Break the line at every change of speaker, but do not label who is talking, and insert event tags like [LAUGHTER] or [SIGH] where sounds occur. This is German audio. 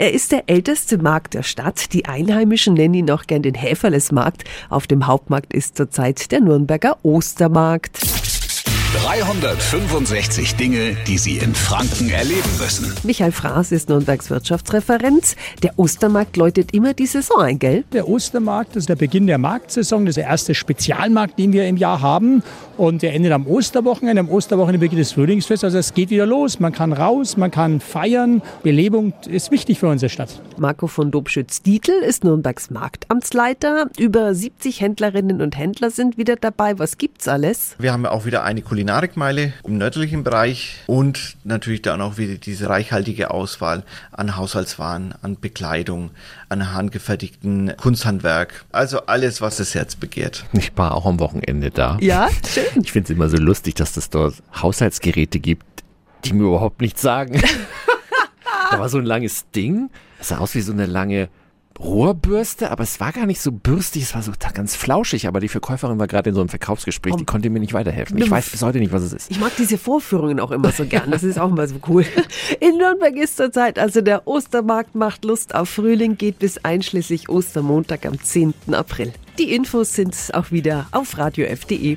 Er ist der älteste Markt der Stadt. Die Einheimischen nennen ihn auch gern den Häferlesmarkt. Auf dem Hauptmarkt ist zurzeit der Nürnberger Ostermarkt.
365 Dinge, die Sie in Franken erleben müssen.
Michael Fraß ist Nürnbergs Wirtschaftsreferent. Der Ostermarkt läutet immer die Saison ein, gell?
Der Ostermarkt ist der Beginn der Marktsaison, das ist der erste Spezialmarkt, den wir im Jahr haben. Und der endet am Osterwochenende. Am Osterwochenende beginnt das Frühlingsfest. Also es geht wieder los. Man kann raus, man kann feiern. Belebung ist wichtig für unsere Stadt.
Marco von Dobschütz-Dietl ist Nürnbergs Marktamtsleiter. Über 70 Händlerinnen und Händler sind wieder dabei. Was gibt's alles?
Wir haben auch wieder eine Kulinarikmeile im nördlichen Bereich und natürlich dann auch wieder diese reichhaltige Auswahl an Haushaltswaren, an Bekleidung, an handgefertigten Kunsthandwerk. Also alles, was das Herz begehrt.
Ich war auch am Wochenende da.
Ja, schön.
Ich finde es immer so lustig, dass es dort Haushaltsgeräte gibt, die mir überhaupt nichts sagen. [LAUGHS] da war so ein langes Ding. Es sah aus wie so eine lange Rohrbürste, aber es war gar nicht so bürstig, es war so ganz flauschig, aber die Verkäuferin war gerade in so einem Verkaufsgespräch, die konnte mir nicht weiterhelfen. Ich weiß bis heute nicht, was es ist.
Ich mag diese Vorführungen auch immer so gern, das ist auch mal so cool. In Nürnberg ist zurzeit also der Ostermarkt macht Lust auf Frühling, geht bis einschließlich Ostermontag am 10. April. Die Infos sind auch wieder auf radiof.de.